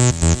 Thank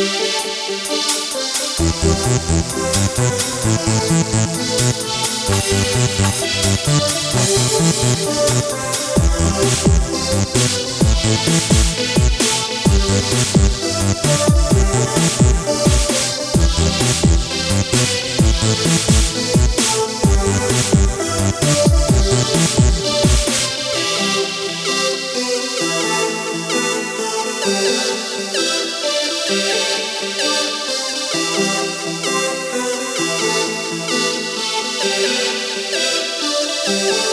Thank you. Thank you.